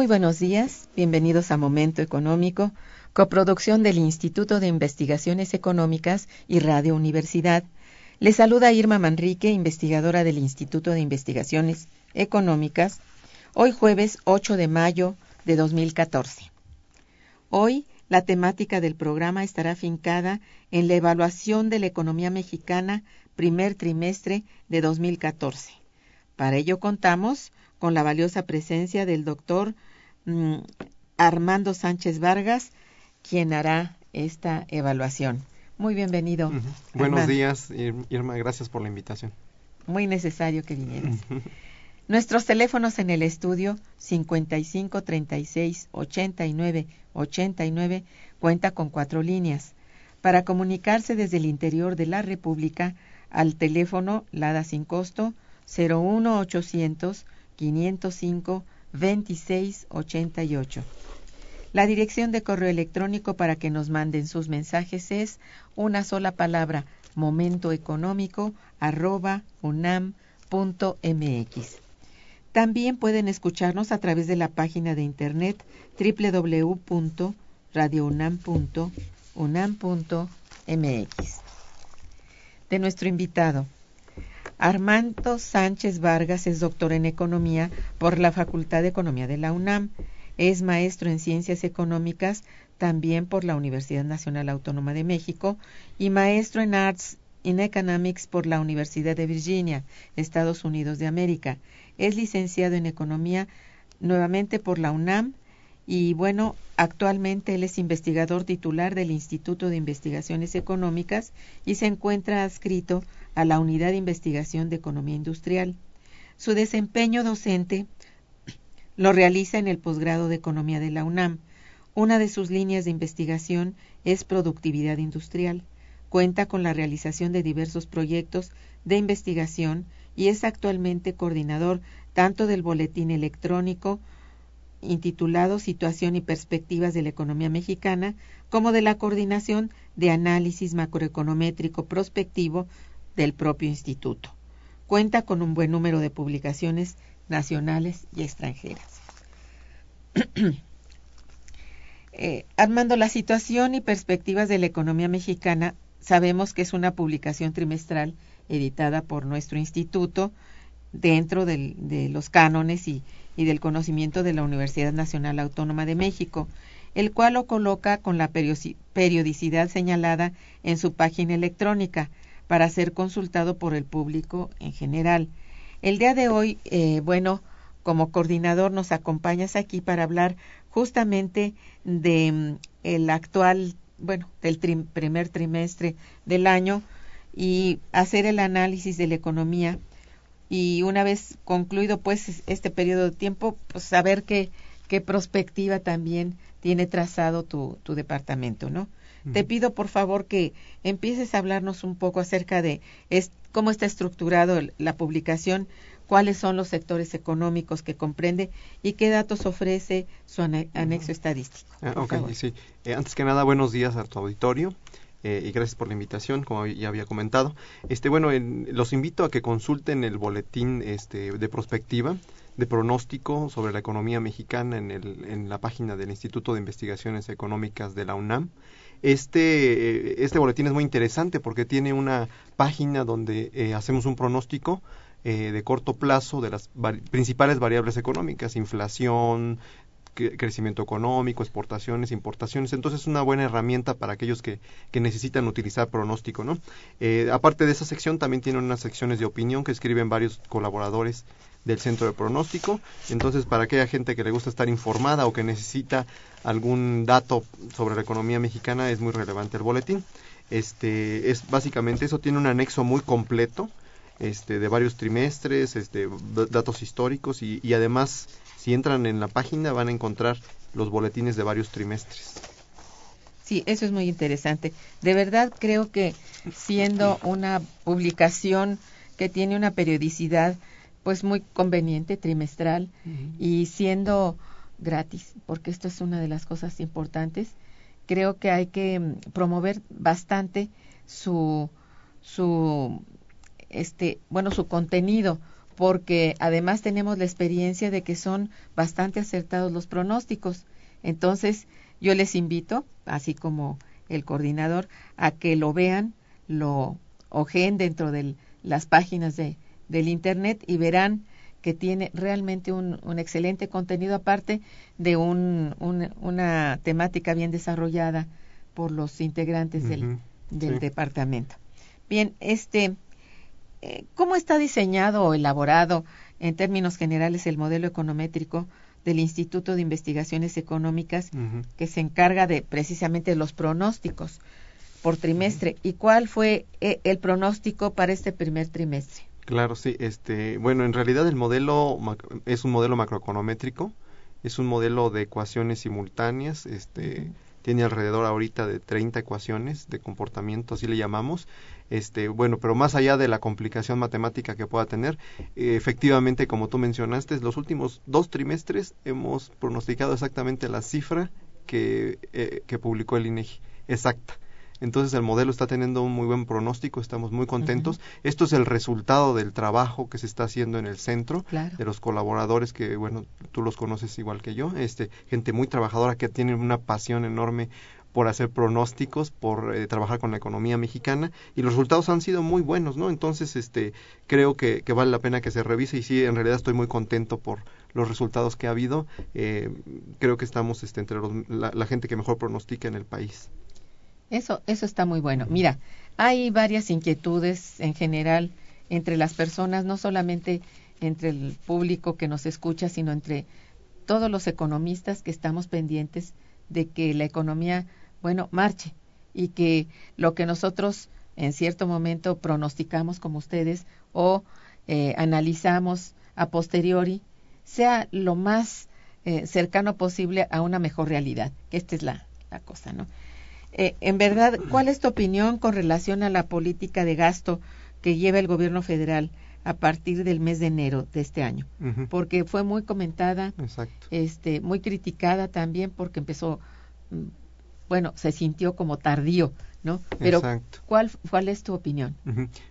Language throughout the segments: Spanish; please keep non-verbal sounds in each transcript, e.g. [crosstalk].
Muy buenos días, bienvenidos a Momento Económico, coproducción del Instituto de Investigaciones Económicas y Radio Universidad. Les saluda Irma Manrique, investigadora del Instituto de Investigaciones Económicas, hoy jueves 8 de mayo de 2014. Hoy la temática del programa estará fincada en la evaluación de la economía mexicana primer trimestre de 2014. Para ello contamos con la valiosa presencia del doctor mm, Armando Sánchez Vargas, quien hará esta evaluación. Muy bienvenido. Buenos días, Irma, gracias por la invitación. Muy necesario que vinieras. Nuestros teléfonos en el estudio 55 36 89 89 cuenta con cuatro líneas. Para comunicarse desde el interior de la República al teléfono LADA sin costo 01800 505 2688. La dirección de correo electrónico para que nos manden sus mensajes es una sola palabra momentoeconómico arroba unam.mx. También pueden escucharnos a través de la página de internet www.radiounam.unam.mx. De nuestro invitado, Armando Sánchez Vargas es doctor en Economía por la Facultad de Economía de la UNAM. Es maestro en Ciencias Económicas también por la Universidad Nacional Autónoma de México y maestro en Arts in Economics por la Universidad de Virginia, Estados Unidos de América. Es licenciado en Economía nuevamente por la UNAM y bueno, actualmente él es investigador titular del Instituto de Investigaciones Económicas y se encuentra adscrito a la Unidad de Investigación de Economía Industrial. Su desempeño docente lo realiza en el posgrado de Economía de la UNAM. Una de sus líneas de investigación es productividad industrial. Cuenta con la realización de diversos proyectos de investigación y es actualmente coordinador tanto del boletín electrónico intitulado Situación y Perspectivas de la Economía Mexicana, como de la coordinación de análisis macroeconométrico prospectivo del propio instituto. Cuenta con un buen número de publicaciones nacionales y extranjeras. [clears throat] eh, Armando, la situación y perspectivas de la economía mexicana, sabemos que es una publicación trimestral editada por nuestro instituto dentro de los cánones y, y del conocimiento de la Universidad Nacional Autónoma de México, el cual lo coloca con la periodicidad señalada en su página electrónica para ser consultado por el público en general. El día de hoy, eh, bueno, como coordinador nos acompañas aquí para hablar justamente de mm, el actual, bueno, del primer trimestre del año y hacer el análisis de la economía y una vez concluido pues este periodo de tiempo, pues saber qué, qué perspectiva también tiene trazado tu departamento, ¿no? Te pido por favor que empieces a hablarnos un poco acerca de cómo está estructurado la publicación, cuáles son los sectores económicos que comprende y qué datos ofrece su anexo estadístico. Ah, sí. Eh, antes que nada, buenos días a tu auditorio. Eh, y gracias por la invitación, como ya había comentado. Este, bueno, los invito a que consulten el boletín este, de prospectiva, de pronóstico sobre la economía mexicana en, el, en la página del Instituto de Investigaciones Económicas de la UNAM. Este, eh, este boletín es muy interesante porque tiene una página donde eh, hacemos un pronóstico de corto plazo de las principales variables económicas, inflación, crecimiento económico, exportaciones, importaciones. Entonces es una buena herramienta para aquellos que, que necesitan utilizar pronóstico, ¿no? Eh, aparte de esa sección, también tiene unas secciones de opinión que escriben varios colaboradores del centro de pronóstico. Entonces, para aquella gente que le gusta estar informada o que necesita algún dato sobre la economía mexicana, es muy relevante el boletín. Este, es básicamente eso, tiene un anexo muy completo, este, de varios trimestres, este, datos históricos y, y además si entran en la página van a encontrar los boletines de varios trimestres. Sí, eso es muy interesante. De verdad creo que siendo una publicación que tiene una periodicidad pues muy conveniente, trimestral, y siendo gratis, porque esto es una de las cosas importantes, creo que hay que mm, promover bastante su su este bueno su contenido porque además tenemos la experiencia de que son bastante acertados los pronósticos. Entonces, yo les invito, así como el coordinador, a que lo vean, lo ojeen dentro de las páginas de, del Internet y verán que tiene realmente un, un excelente contenido aparte de un, una temática bien desarrollada por los integrantes del, del departamento. Bien, este, eh, ¿Cómo está diseñado o elaborado en términos generales el modelo econométrico del Instituto de Investigaciones Económicas que se encarga de precisamente los pronósticos por trimestre? ¿Y cuál fue eh, el pronóstico para este primer trimestre? Claro, sí. Este, bueno, en realidad el modelo es un modelo macroeconométrico, es un modelo de ecuaciones simultáneas, este, tiene alrededor ahorita de 30 ecuaciones de comportamiento, así le llamamos. Este, bueno, pero más allá de la complicación matemática que pueda tener, eh, efectivamente, como tú mencionaste, los últimos dos trimestres hemos pronosticado exactamente la cifra que, eh, que publicó el INEGI, exacta. Entonces el modelo está teniendo un muy buen pronóstico, estamos muy contentos. Esto es el resultado del trabajo que se está haciendo en el centro, de los colaboradores que, bueno, tú los conoces igual que yo, este, gente muy trabajadora que tiene una pasión enorme por hacer pronósticos, por eh, trabajar con la economía mexicana y los resultados han sido muy buenos, ¿no? Entonces, este, creo que, que, vale la pena que se revise y sí, en realidad estoy muy contento por, los resultados que ha habido, eh, creo que estamos este, entre la, la, gente que mejor pronostica en el país. Eso, eso está muy bueno. Mira, hay varias inquietudes en general entre las personas, no solamente entre el público que nos escucha, sino entre todos los economistas que estamos pendientes de que la economía, bueno, marche y que lo que nosotros en cierto momento pronosticamos como ustedes o eh, analizamos a posteriori sea lo más eh, cercano posible a una mejor realidad, que esta es la, la cosa, ¿no? Eh, en verdad, ¿cuál es tu opinión con relación a la política de gasto que lleva el gobierno federal a partir del mes de enero de este año? Porque fue muy comentada, este, muy criticada también porque empezó, mm, bueno, se sintió como tardío, ¿no? Pero ¿cuál, ¿cuál es tu opinión?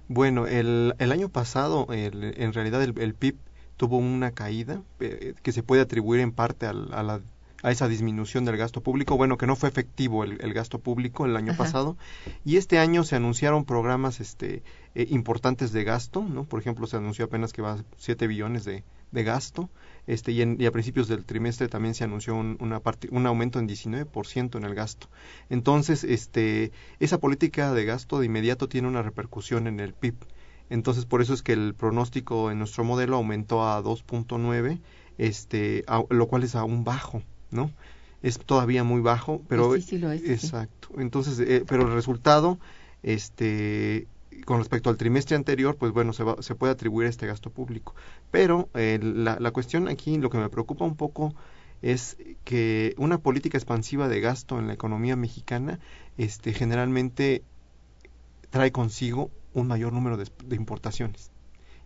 Bueno, el, el año pasado, el, en realidad el, el, PIB tuvo una caída eh, que se puede atribuir en parte a la a esa disminución del gasto público, bueno, que no fue efectivo el, el gasto público el año pasado, y este año se anunciaron programas este, eh, importantes de gasto, ¿no? Por ejemplo, se anunció apenas que va a 7 billones de, de gasto, este, y, en, y, a principios del trimestre también se anunció un, una parte, un aumento en 19% en el gasto. Entonces, este, esa política de gasto de inmediato tiene una repercusión en el PIB. Entonces, por eso es que el pronóstico en nuestro modelo aumentó a 2.9, este, lo cual es aún bajo. ¿No? Es todavía muy bajo, pero sí, sí lo es, exacto. Entonces, eh, pero el resultado, este, con respecto al trimestre anterior, pues bueno, se, va, se puede atribuir a este gasto público. Pero eh, la, la cuestión aquí, lo que me preocupa un poco es que una política expansiva de gasto en la economía mexicana, este, generalmente trae consigo un mayor número de, de importaciones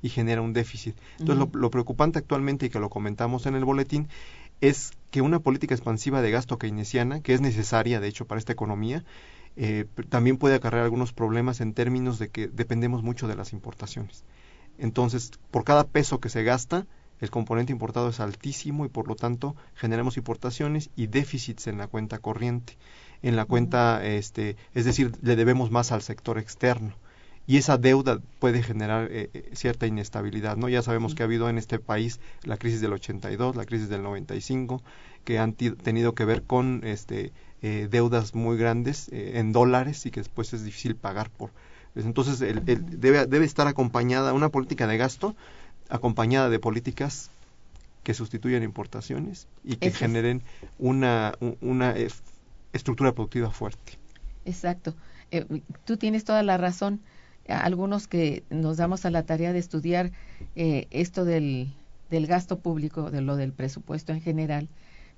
y genera un déficit. Entonces, lo, lo, preocupante actualmente, y que lo comentamos en el boletín, es que una política expansiva de gasto keynesiana, que es necesaria, de hecho, para esta economía, eh, también puede acarrear algunos problemas en términos de que dependemos mucho de las importaciones. Entonces, por cada peso que se gasta, el componente importado es altísimo y por lo tanto generamos importaciones y déficits en la cuenta corriente. En la cuenta, este, es decir, le debemos más al sector externo y esa deuda puede generar eh, eh, cierta inestabilidad, ¿no? Ya sabemos que ha habido en este país la crisis del 82, la crisis del 95, que han tenido que ver con este eh, deudas muy grandes en dólares y que después es difícil pagar por. Pues entonces el, debe, debe estar acompañada una política de gasto acompañada de políticas que sustituyan importaciones y que generen una, una estructura productiva fuerte. Exacto. tú tienes toda la razón algunos que nos damos a la tarea de estudiar eh, esto del, del gasto público, de lo del presupuesto en general,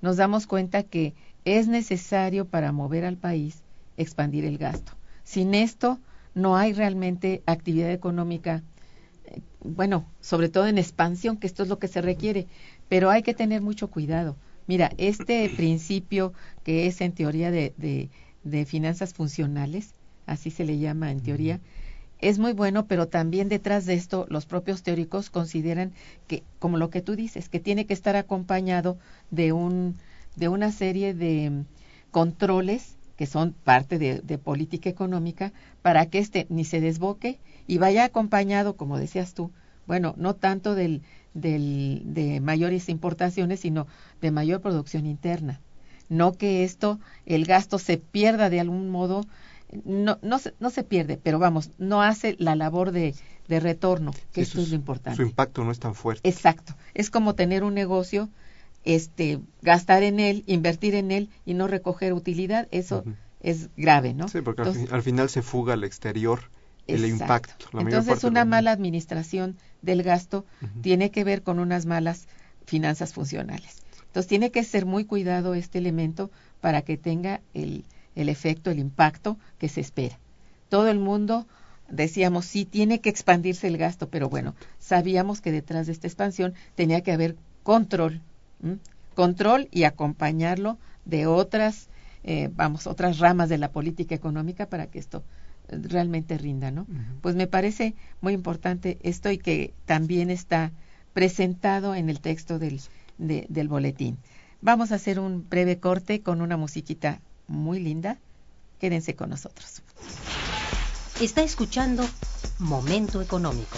nos damos cuenta que es necesario para mover al país expandir el gasto. Sin esto no hay realmente actividad económica, eh, bueno, sobre todo en expansión, que esto es lo que se requiere, pero hay que tener mucho cuidado. Mira, este [coughs] principio que es en teoría de, de, de finanzas funcionales, así se le llama en teoría, es muy bueno, pero también detrás de esto los propios teóricos consideran que, como lo que tú dices, que tiene que estar acompañado de un de una serie de controles que son parte de, de política económica para que este ni se desboque y vaya acompañado, como decías tú, bueno, no tanto del, del, de mayores importaciones, sino de mayor producción interna. No que esto, el gasto se pierda de algún modo no, no, se, no se pierde, pero vamos, no hace la labor de, de retorno, que esto es lo importante. Su impacto no es tan fuerte. Exacto. Es como tener un negocio, este, gastar en él, invertir en él y no recoger utilidad, eso es grave, ¿no? Sí, porque al, final se fuga al exterior el impacto. Entonces, una mala administración del gasto tiene que ver con unas malas finanzas funcionales. Entonces, tiene que ser muy cuidado este elemento para que tenga el, el efecto, el impacto que se espera. Todo el mundo decíamos, sí, tiene que expandirse el gasto, pero bueno, sabíamos que detrás de esta expansión tenía que haber control, control y acompañarlo de otras, eh, vamos, otras ramas de la política económica para que esto eh, realmente rinda, ¿no? Pues me parece muy importante esto y que también está presentado en el texto del, del boletín. Vamos a hacer un breve corte con una musiquita muy linda. Quédense con nosotros. Está escuchando Momento Económico.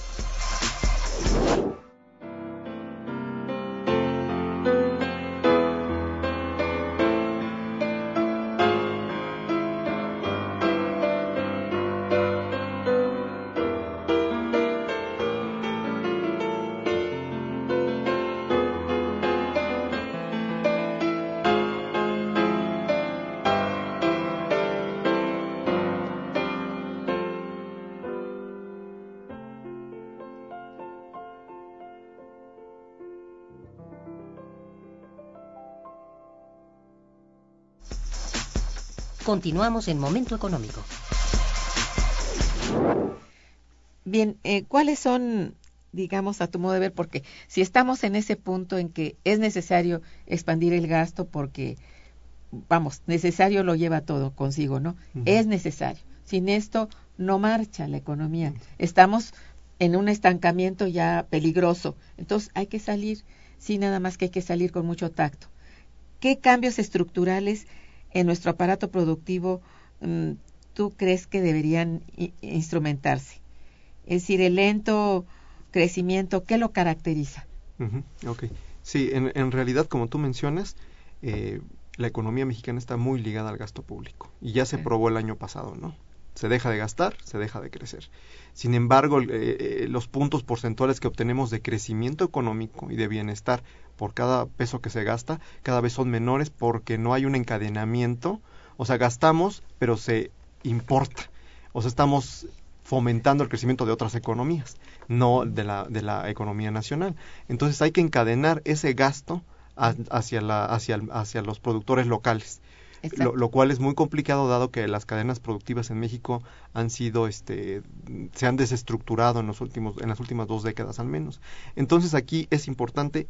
Continuamos en Momento Económico. Bien, eh, ¿cuáles son, digamos, a tu modo de ver? Porque si estamos en ese punto en que es necesario expandir el gasto porque, vamos, necesario lo lleva todo consigo, ¿no? Es necesario. Sin esto no marcha la economía. Estamos en un estancamiento ya peligroso. Entonces hay que salir, sí, nada más que hay que salir con mucho tacto. ¿Qué cambios estructurales en nuestro aparato productivo mm, tú crees que deberían instrumentarse? Es decir, el lento crecimiento, ¿qué lo caracteriza? ok. Sí, en, en, realidad, como tú mencionas, eh, la economía mexicana está muy ligada al gasto público y ya se probó el año pasado, ¿no? Se deja de gastar, se deja de crecer. Sin embargo, eh, eh, los puntos porcentuales que obtenemos de crecimiento económico y de bienestar por cada peso que se gasta cada vez son menores porque no hay un encadenamiento. O sea, gastamos, pero se importa. O sea, estamos fomentando el crecimiento de otras economías, no de la, de la economía nacional. Entonces hay que encadenar ese gasto hacia, la, hacia, hacia los productores locales. Lo, cual es muy complicado dado que las cadenas productivas en México han sido este se han desestructurado en los últimos en las últimas dos décadas al menos. Entonces aquí es importante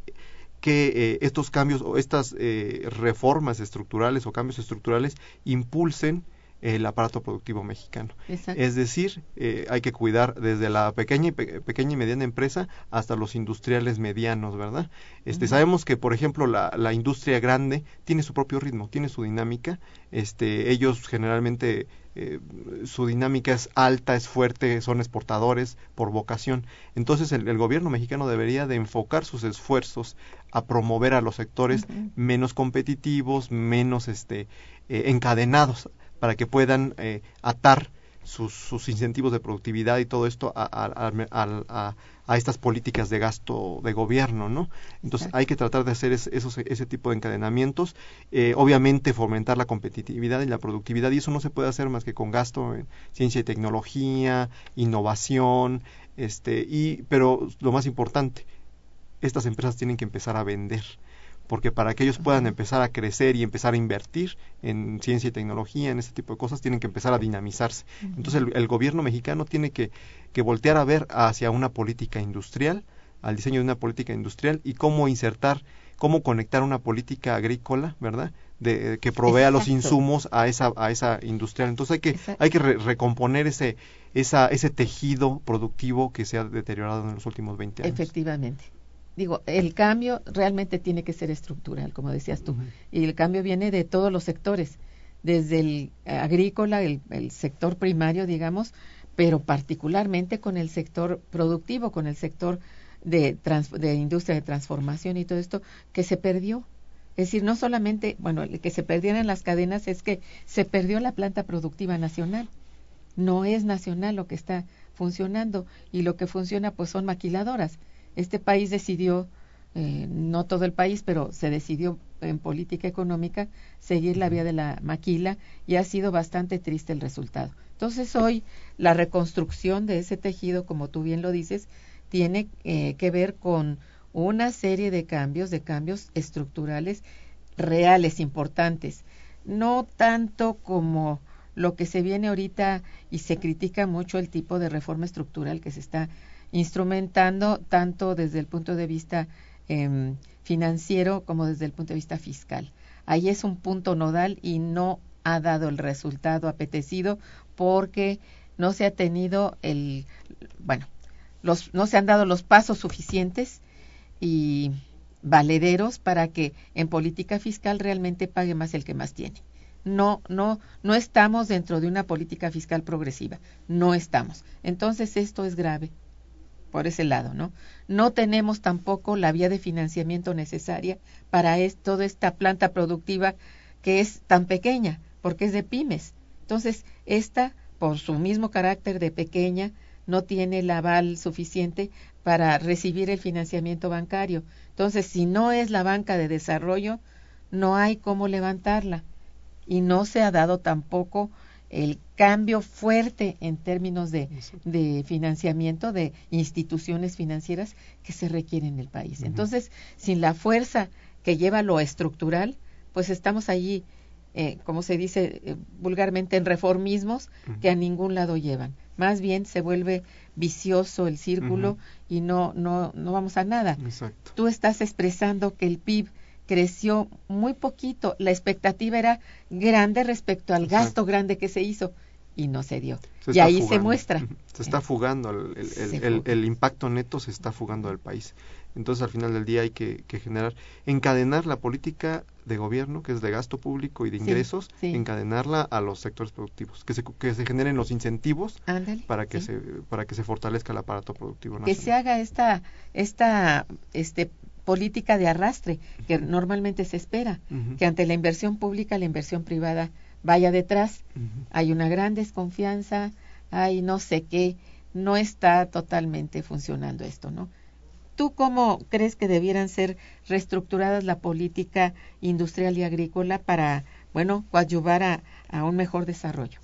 que eh, estos cambios o estas eh, reformas estructurales o cambios estructurales impulsen el aparato productivo mexicano. Es decir, eh, hay que cuidar desde la pequeña y, pequeña y mediana empresa hasta los industriales medianos, ¿verdad? Este, Sabemos que, por ejemplo, la, la, industria grande tiene su propio ritmo, tiene su dinámica. Este, ellos generalmente eh, su dinámica es alta, es fuerte, son exportadores por vocación. Entonces el, gobierno mexicano debería de enfocar sus esfuerzos a promover a los sectores menos competitivos, menos este, eh, encadenados, para que puedan eh, atar sus, sus, incentivos de productividad y todo esto a, a, a estas políticas de gasto de gobierno, ¿no? Entonces hay que tratar de hacer esos, ese tipo de encadenamientos, eh, obviamente fomentar la competitividad y la productividad y eso no se puede hacer más que con gasto en ciencia y tecnología, innovación, este, y, pero lo más importante, estas empresas tienen que empezar a vender porque para que ellos puedan empezar a crecer y empezar a invertir en ciencia y tecnología, en este tipo de cosas, tienen que empezar a dinamizarse. Entonces el, gobierno mexicano tiene que, que voltear a ver hacia una política industrial, al diseño de una política industrial y cómo insertar, cómo conectar una política agrícola, ¿verdad? De, que provea los insumos a esa a esa industrial. Entonces hay que hay que recomponer ese esa, ese tejido productivo que se ha deteriorado en los últimos 20 años. Efectivamente digo, el cambio realmente tiene que ser estructural, como decías tú, y el cambio viene de todos los sectores, desde el agrícola, el, sector primario, digamos, pero particularmente con el sector productivo, con el sector de, de industria de transformación y todo esto, que se perdió. Es decir, no solamente, bueno, el que se perdieran las cadenas es que se perdió la planta productiva nacional. No es nacional lo que está funcionando y lo que funciona pues son maquiladoras este país decidió, eh, no todo el país, pero se decidió en política económica seguir la vía de la maquila y ha sido bastante triste el resultado. Entonces hoy la reconstrucción de ese tejido, como tú bien lo dices, tiene eh, que ver con una serie de cambios, de cambios estructurales reales, importantes, no tanto como lo que se viene ahorita y se critica mucho el tipo de reforma estructural que se está instrumentando tanto desde el punto de vista eh, financiero como desde el punto de vista fiscal. Ahí es un punto nodal y no ha dado el resultado apetecido porque no se ha tenido el, bueno, no se han dado los pasos suficientes y valederos para que en política fiscal realmente pague más el que más tiene. no, no, no estamos dentro de una política fiscal progresiva, no estamos. Entonces esto es grave por ese lado, ¿no? No tenemos tampoco la vía de financiamiento necesaria para toda esta planta productiva que es tan pequeña, porque es de pymes. Entonces, esta, por su mismo carácter de pequeña, no tiene el aval suficiente para recibir el financiamiento bancario. Entonces, si no es la banca de desarrollo, no hay cómo levantarla. Y no se ha dado tampoco el cambio fuerte en términos de, de, financiamiento de instituciones financieras que se requiere en el país. Entonces, sin la fuerza que lleva lo estructural, pues estamos allí, eh, como se dice eh, vulgarmente, en reformismos que a ningún lado llevan. Más bien se vuelve vicioso el círculo y no, no, no vamos a nada. Tú estás expresando que el PIB creció muy poquito. La expectativa era grande respecto al gasto grande que se hizo y no se dio. y ahí se muestra. Se está fugando, el, el, impacto neto se está fugando del país. Entonces al final del día hay que, generar, encadenar la política de gobierno, que es de gasto público y de ingresos, encadenarla a los sectores productivos, que se, que se generen los incentivos para que se para que se fortalezca el aparato productivo nacional. Que se haga esta esta este política de arrastre que normalmente se espera, que ante la inversión pública la inversión privada vaya detrás. Hay una gran desconfianza, hay no sé qué, no está totalmente funcionando esto, ¿no? ¿Tú cómo crees que debieran ser reestructuradas la política industrial y agrícola para, bueno, coadyuvar a, a un mejor desarrollo?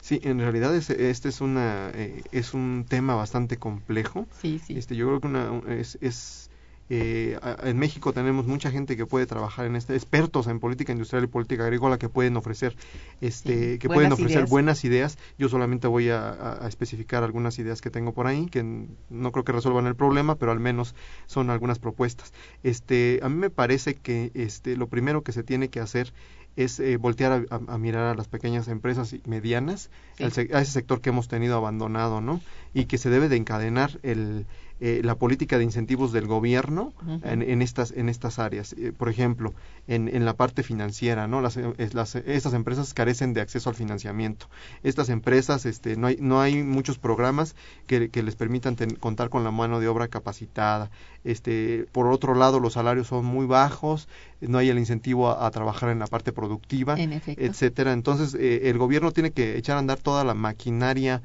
Sí, en realidad este es una eh, es un tema bastante complejo. Sí, sí. Este, yo creo que una, es, es eh, en México tenemos mucha gente que puede trabajar en este, expertos en política industrial y política agrícola que pueden ofrecer, este, que pueden ofrecer buenas ideas. Yo solamente voy a, especificar algunas ideas que tengo por ahí, que no creo que resuelvan el problema, pero al menos son algunas propuestas. Este, a mí me parece que este, lo primero que se tiene que hacer es eh, voltear a, mirar a las pequeñas empresas y medianas, a ese sector que hemos tenido abandonado, ¿no? Y que se debe de encadenar el, eh, la política de incentivos del gobierno en, estas en estas áreas. Eh, por ejemplo en, en, la parte financiera no las, eh, las, estas empresas carecen de acceso al financiamiento. Estas empresas este no hay no hay muchos programas que, que les permitan contar con la mano de obra capacitada. Este por otro lado los salarios son muy bajos no hay el incentivo a, trabajar en la parte productiva etcétera. Entonces el gobierno tiene que echar a andar toda la maquinaria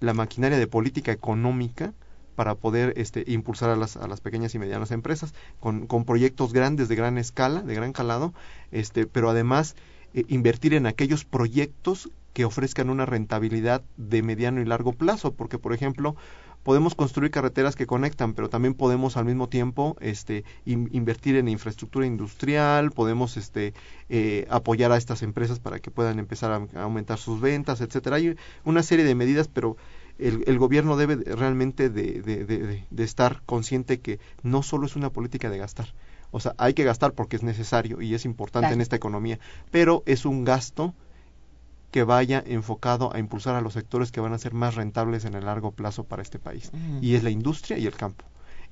la maquinaria de política económica para poder este, impulsar a las, a las pequeñas y medianas empresas con, con proyectos grandes de gran escala, de gran calado, este, pero además eh, invertir en aquellos proyectos que ofrezcan una rentabilidad de mediano y largo plazo, porque por ejemplo podemos construir carreteras que conectan, pero también podemos al mismo tiempo este, invertir en infraestructura industrial, podemos este, eh, apoyar a estas empresas para que puedan empezar a, a aumentar sus ventas, etcétera. Hay una serie de medidas, pero el, el gobierno debe realmente de, de, de, de, estar consciente que no solo es una política de gastar. O sea, hay que gastar porque es necesario y es importante en esta economía, pero es un gasto que vaya enfocado a impulsar a los sectores que van a ser más rentables en el largo plazo para este país. Y es la industria y el campo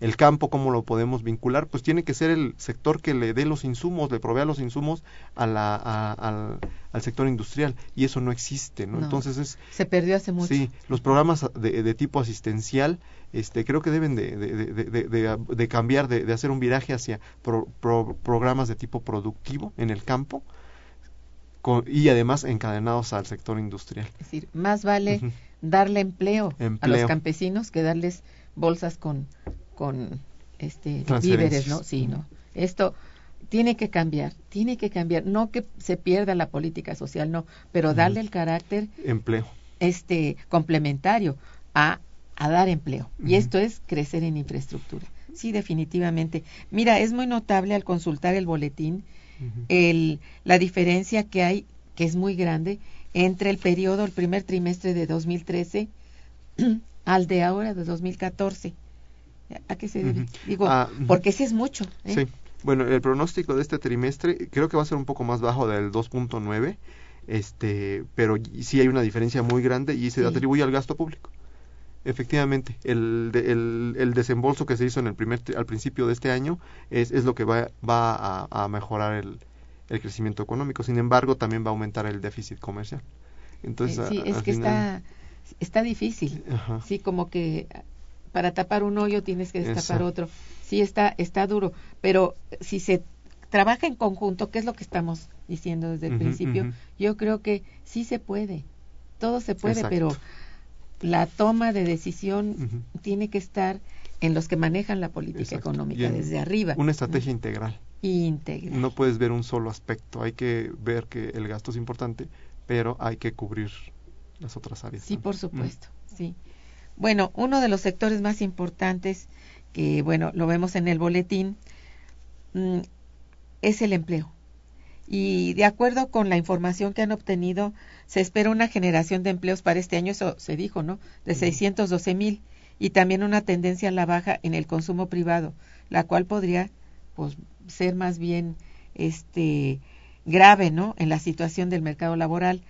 el campo, ¿cómo lo podemos vincular? Pues tiene que ser el sector que le dé los insumos, le provea los insumos a la, al, al, sector industrial y eso no existe, ¿no? Entonces es... Se perdió hace mucho. Sí, los programas de, de tipo asistencial este, creo que deben de, de, de cambiar, de, hacer un viraje hacia programas de tipo productivo en el campo y además encadenados al sector industrial. Es decir, más vale darle empleo, a los campesinos que darles bolsas con con este víveres, ¿no? Sí, ¿no? Esto tiene que cambiar, tiene que cambiar, no que se pierda la política social, no, pero darle el carácter empleo este complementario a, a dar empleo. Y esto es crecer en infraestructura. Sí, definitivamente. Mira, es muy notable al consultar el boletín el, la diferencia que hay, que es muy grande, entre el periodo, el primer trimestre de 2013 [clears throat] al de ahora, de 2014. ¿A qué se debe? Digo, ah, porque ese es mucho. ¿eh? Sí. Bueno, el pronóstico de este trimestre creo que va a ser un poco más bajo del 2.9, este, pero sí hay una diferencia muy grande y se atribuye al gasto público. Efectivamente, el, el, el, desembolso que se hizo en el primer al principio de este año es, es lo que va, va a, a mejorar el, el crecimiento económico. Sin embargo, también va a aumentar el déficit comercial. Entonces, Eh, sí, a- es que final- está, está difícil. Ajá. Sí, como que para tapar un hoyo tienes que destapar otro. Sí, está, está duro, pero si se trabaja en conjunto, que es lo que estamos diciendo desde el principio, yo creo que sí se puede. Todo se puede, Exacto. pero la toma de decisión tiene que estar en los que manejan la política Exacto. económica desde arriba. Una estrategia integral. íntegra. No puedes ver un solo aspecto. Hay que ver que el gasto es importante, pero hay que cubrir las otras áreas. Sí, ¿no? por supuesto, sí. Bueno, uno de los sectores más importantes que, bueno, lo vemos en el boletín, mm, es el empleo. Y de acuerdo con la información que han obtenido, se espera una generación de empleos para este año, eso se dijo, ¿no? De Ujú. 612 mil y también una tendencia a la baja en el consumo privado, la cual podría, pues, ser más bien, este, grave, ¿no? En la situación del mercado laboral.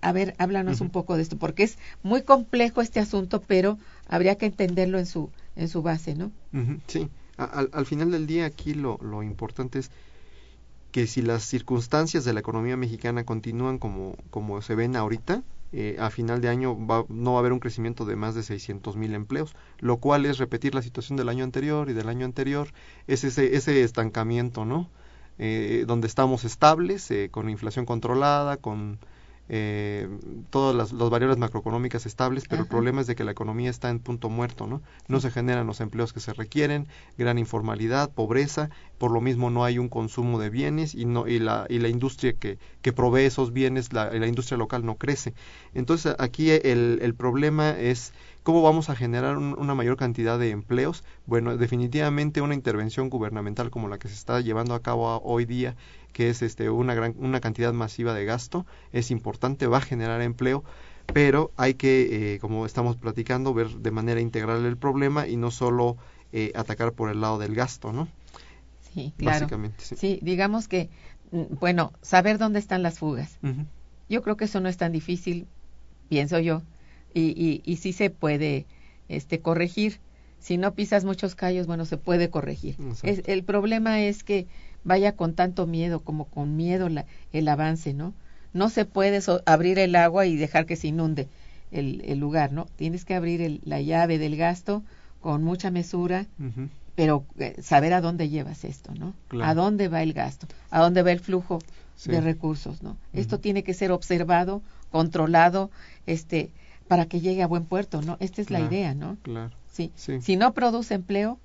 A ver, háblanos un poco de esto, porque es muy complejo este asunto, pero habría que entenderlo en su en su base, ¿no? Sí, al, al final del día aquí lo, lo importante es que si las circunstancias de la economía mexicana continúan como, como se ven ahorita, eh, a final de año va- no va a haber un crecimiento de más de 600 mil empleos, lo cual es repetir la situación del año anterior y del año anterior, es ese, ese estancamiento, ¿no? Eh, donde estamos estables, eh, con inflación controlada, con eh, todas las, las variables macroeconómicas estables, pero el problema es de que la economía está en punto muerto, ¿no? No se generan los empleos que se requieren, gran informalidad, pobreza, por lo mismo no hay un consumo de bienes y no y la y la industria que, que provee esos bienes, la, la industria local no crece. Entonces aquí el, el problema es cómo vamos a generar un- una mayor cantidad de empleos. Bueno, definitivamente una intervención gubernamental como la que se está llevando a cabo hoy día que es este una gran una cantidad masiva de gasto es importante va a generar empleo pero hay que eh, como estamos platicando ver de manera integral el problema y no solo eh, atacar por el lado del gasto no Sí, claro. básicamente sí, Sí, digamos que, mm, bueno, saber dónde están las fugas. Yo creo que eso no es tan difícil, pienso yo, y, y, y sí se puede este, corregir. Si no pisas muchos callos, bueno, se puede corregir. Es, el problema es que vaya con tanto miedo, como con miedo la, el avance, ¿no? No se puede so- abrir el agua y dejar que se inunde el, el lugar, ¿no? Tienes que abrir el- la llave del gasto con mucha mesura, pero eh, saber a dónde llevas esto, ¿no? Claro. A dónde va el gasto, a dónde va el flujo sí, de recursos, ¿no? Esto tiene que ser observado, controlado, este, para que llegue a buen puerto, ¿no? Esta es la idea, ¿no? claro Sí. sí Si no produce empleo,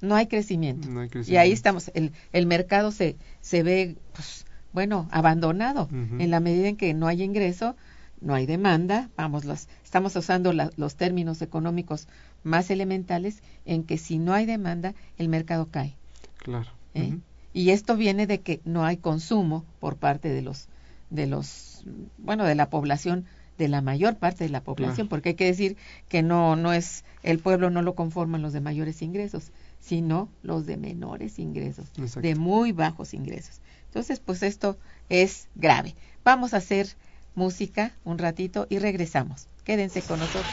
no hay crecimiento. no hay Y ahí crecimiento. estamos, el, el mercado se, se ve, pues, bueno, abandonado. En la medida en que no hay ingreso, no hay demanda, vamos, los, estamos usando la- los términos económicos más elementales en que si no hay demanda, el mercado cae. claro ¿eh? Y esto viene de que no hay consumo por parte de los, de los, bueno, de la población, de la mayor parte de la población, Claro. porque hay que decir que no, no es, el pueblo no lo conforman los de mayores ingresos, sino los de menores ingresos, Exacto. de muy bajos ingresos. Entonces, pues esto es grave. Vamos a hacer música un ratito y regresamos. Quédense con nosotros.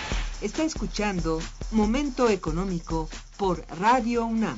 Está escuchando Momento Económico por Radio UNAM.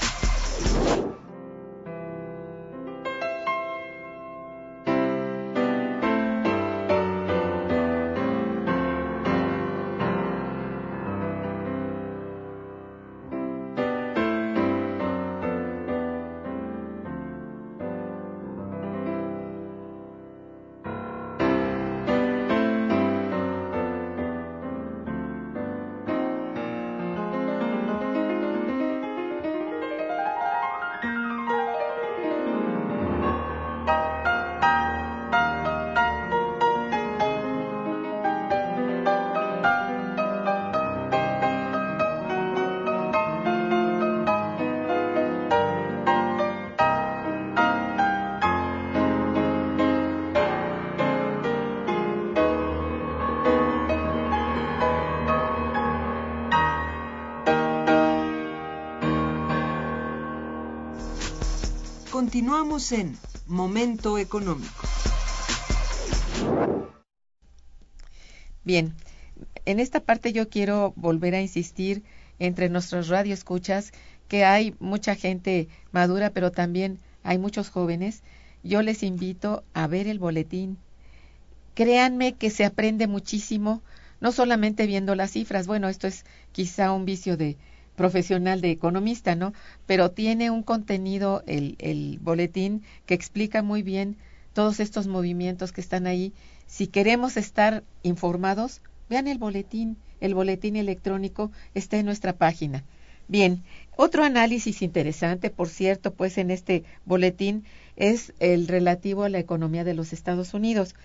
Continuamos en Momento Económico. Bien, en esta parte yo quiero volver a insistir entre nuestros radioescuchas que hay mucha gente madura, pero también hay muchos jóvenes. Yo les invito a ver el boletín. Créanme que se aprende muchísimo, no solamente viendo las cifras. Bueno, esto es quizá un vicio de, profesional de economista, ¿no? Pero tiene un contenido, el, el boletín, que explica muy bien todos estos movimientos que están ahí. Si queremos estar informados, vean el boletín. El boletín electrónico está en nuestra página. Bien, otro análisis interesante, por cierto, pues en este boletín es el relativo a la economía de los Estados Unidos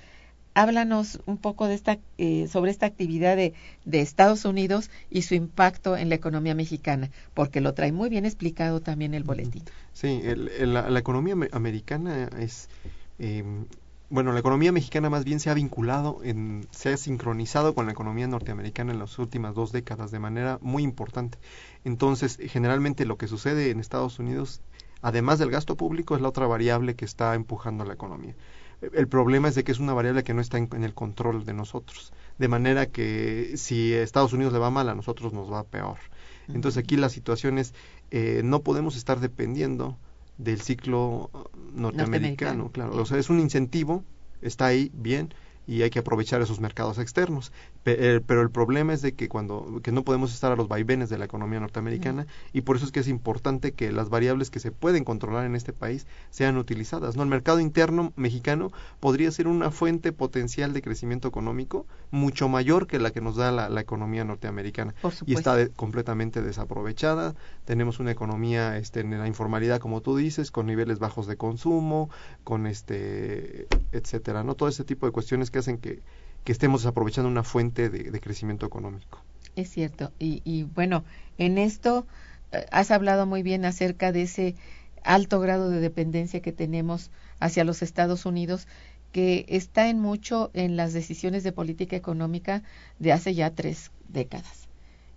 háblanos un poco de esta, eh, sobre esta actividad de, de, Estados Unidos y su impacto en la economía mexicana, porque lo trae muy bien explicado también el boletín. Sí, el, la, economía americana es, eh, bueno, la economía mexicana más bien se ha vinculado, en, se ha sincronizado con la economía norteamericana en las últimas dos décadas de manera muy importante. Entonces, generalmente lo que sucede en Estados Unidos, además del gasto público, es la otra variable que está empujando la economía. El problema es de que es una variable que no está en, el control de nosotros. De manera que si a Estados Unidos le va mal, a nosotros nos va peor. Entonces aquí la situación es, eh, no podemos estar dependiendo del ciclo norteamericano, claro. O sea, es un incentivo, está ahí, bien, y hay que aprovechar esos mercados externos. Eh, pero el problema es de que cuando que no podemos estar a los vaivenes de la economía norteamericana y por eso es que es importante que las variables que se pueden controlar en este país sean utilizadas. No, el mercado interno mexicano podría ser una fuente potencial de crecimiento económico mucho mayor que la que nos da la, economía norteamericana y está completamente desaprovechada. Tenemos una economía este, en la informalidad, como tú dices, con niveles bajos de consumo, con este, etcétera, no todo ese tipo de cuestiones que hacen que, estemos aprovechando una fuente de, crecimiento económico. Es cierto. Y, y bueno, en esto eh, has hablado muy bien acerca de ese alto grado de dependencia que tenemos hacia los Estados Unidos, que está en mucho en las decisiones de política económica de hace ya tres décadas.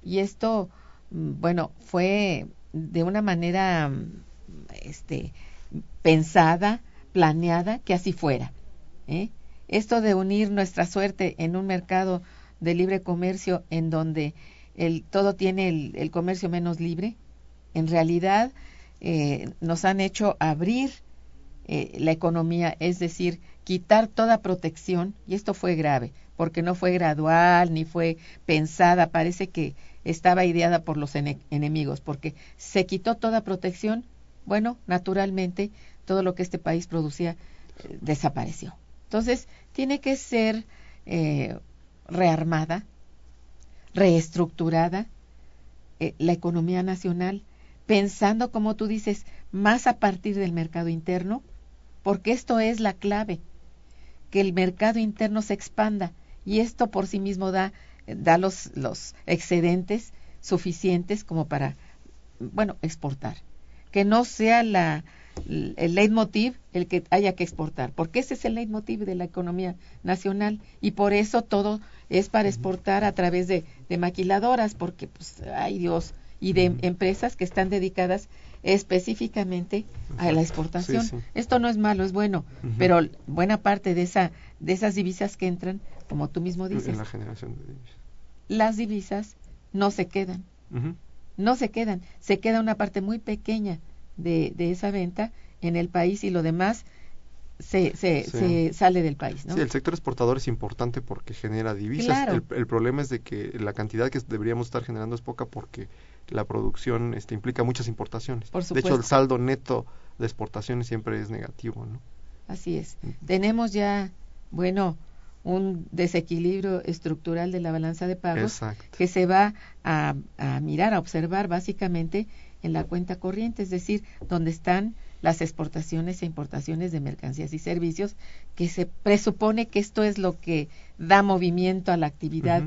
Y esto, mm, bueno, fue de una manera mm, este, pensada, planeada, que así fuera. ¿eh? Esto de unir nuestra suerte en un mercado de libre comercio en donde el, todo tiene el, comercio menos libre, en realidad eh, nos han hecho abrir eh, la economía, es decir, quitar toda protección, y esto fue grave, porque no fue gradual ni fue pensada, parece que estaba ideada por los enemigos, porque se quitó toda protección, bueno, naturalmente todo lo que este país producía eh, desapareció. Entonces, tiene que ser eh, rearmada, reestructurada eh, la economía nacional, pensando, como tú dices, más a partir del mercado interno, porque esto es la clave, que el mercado interno se expanda y esto por sí mismo da, da los, los excedentes suficientes como para, bueno, exportar. Que no sea la, el leitmotiv el que haya que exportar, porque ese es el leitmotiv de la economía nacional y por eso todo es para exportar a través de, maquiladoras, porque pues hay Dios, y de empresas que están dedicadas específicamente a la exportación. Esto no es malo, es bueno, pero buena parte de esa de esas divisas que entran, como tú mismo dices, la generación de divisas. las divisas no se quedan, no se quedan, se queda una parte muy pequeña de, de esa venta en el país y lo demás se, se, Sí. se sale del país, ¿no? Sí, el sector exportador es importante porque genera divisas. Claro. El, el problema es de que la cantidad que deberíamos estar generando es poca porque la producción este, implica muchas importaciones. Por de hecho, el saldo neto de exportaciones siempre es negativo, ¿no? Así es. Tenemos ya, bueno, un desequilibrio estructural de la balanza de pagos Exacto. que se va a, a mirar, a observar básicamente en la cuenta corriente, es decir, donde están las exportaciones e importaciones de mercancías y servicios, que se presupone que esto es lo que da movimiento a la actividad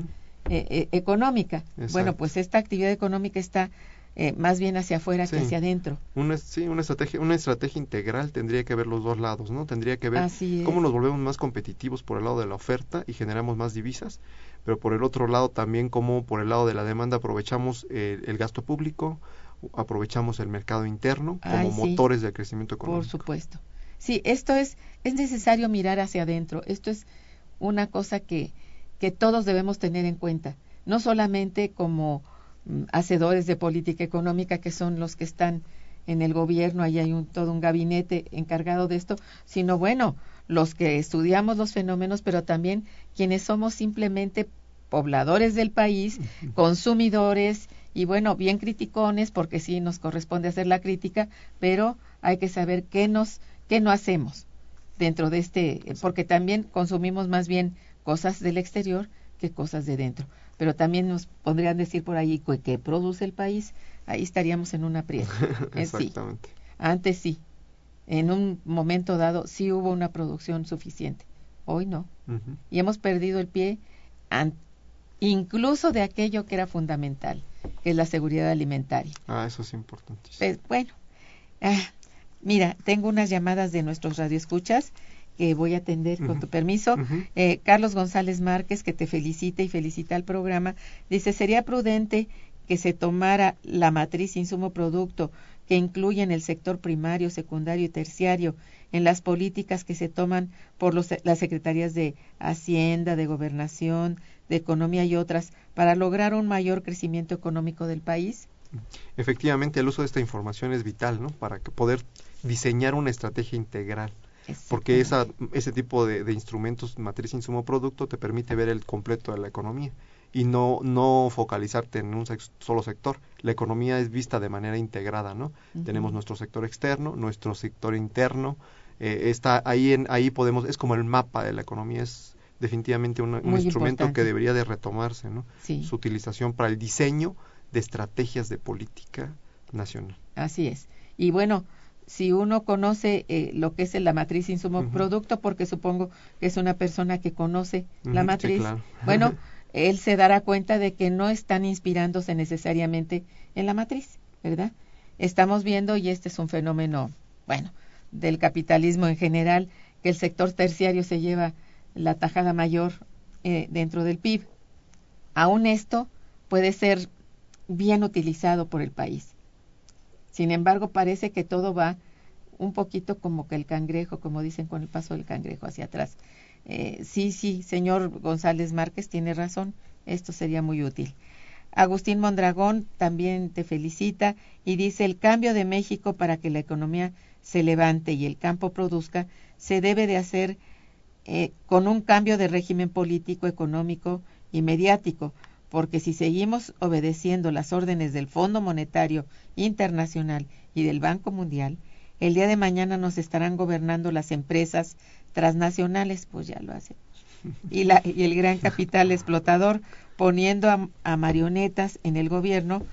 eh, eh, económica. Exacto. Bueno, pues esta actividad económica está eh, más bien hacia afuera que hacia adentro. Una, sí, una estrategia, una estrategia integral tendría que ver los dos lados, ¿no? Tendría que ver Así cómo nos volvemos más competitivos por el lado de la oferta y generamos más divisas, pero por el otro lado también cómo por el lado de la demanda aprovechamos eh, el gasto público, aprovechamos el mercado interno como sí. motores del crecimiento económico. Por supuesto. Sí, esto es, es necesario mirar hacia adentro. Esto es una cosa que, que todos debemos tener en cuenta. No solamente como mm, hacedores de política económica, que son los que están en el gobierno, ahí hay un, todo un gabinete encargado de esto, sino bueno, los que estudiamos los fenómenos, pero también quienes somos simplemente pobladores del país, consumidores y bueno, bien criticones, porque sí nos corresponde hacer la crítica, pero hay que saber qué nos, qué no hacemos dentro de este, porque también consumimos más bien cosas del exterior que cosas de dentro. Pero también nos podrían decir por ahí que, que produce el país, ahí estaríamos en una aprieto. [laughs] Eh, sí, Exactamente. antes sí, en un momento dado sí hubo una producción suficiente, hoy no. Y hemos perdido el pie an- incluso de aquello que era fundamental, que es la seguridad alimentaria. Ah, eso es importante. Pues, bueno, ah, mira, tengo unas llamadas de nuestros radioescuchas que voy a atender con tu permiso. Eh, Carlos González Márquez, que te felicita y felicita al programa, dice, sería prudente que se tomara la matriz insumo-producto que incluye en el sector primario, secundario y terciario en las políticas que se toman por los- las secretarías de Hacienda, de Gobernación, de Economía y otras para lograr un mayor crecimiento económico del país. Efectivamente, el uso de esta información es vital, ¿no? Para que poder diseñar una estrategia integral. Porque esa, ese tipo de, de instrumentos, matriz, insumo, producto, te permite ver el completo de la economía y no, no focalizarte en un solo sector. La economía es vista de manera integrada, ¿no? Tenemos nuestro sector externo, nuestro sector interno, eh, está ahí, en, ahí podemos, es como el mapa de la economía, es definitivamente un Muy instrumento importante. que debería de retomarse, ¿no? Sí. Su utilización para el diseño de estrategias de política nacional. Así es. Y bueno, si uno conoce eh, lo que es la matriz insumo-producto, porque supongo que es una persona que conoce la sí, matriz, claro. bueno, [laughs] él se dará cuenta de que no están inspirándose necesariamente en la matriz, ¿verdad? Estamos viendo, y este es un fenómeno, bueno, del capitalismo en general, que el sector terciario se lleva la tajada mayor eh, dentro del PIB. Aún esto puede ser bien utilizado por el país. Sin embargo, parece que todo va un poquito como que el cangrejo, como dicen con el paso del cangrejo hacia atrás. Eh, sí, sí, señor González Márquez tiene razón, esto sería muy útil. Agustín Mondragón también te felicita y dice el cambio de México para que la economía se levante y el campo produzca se debe de hacer eh, con un cambio de régimen político, económico y mediático, porque si seguimos obedeciendo las órdenes del Fondo Monetario Internacional y del Banco Mundial, el día de mañana nos estarán gobernando las empresas transnacionales, pues ya lo hacen, y, la, y el gran capital explotador poniendo a, a marionetas en el gobierno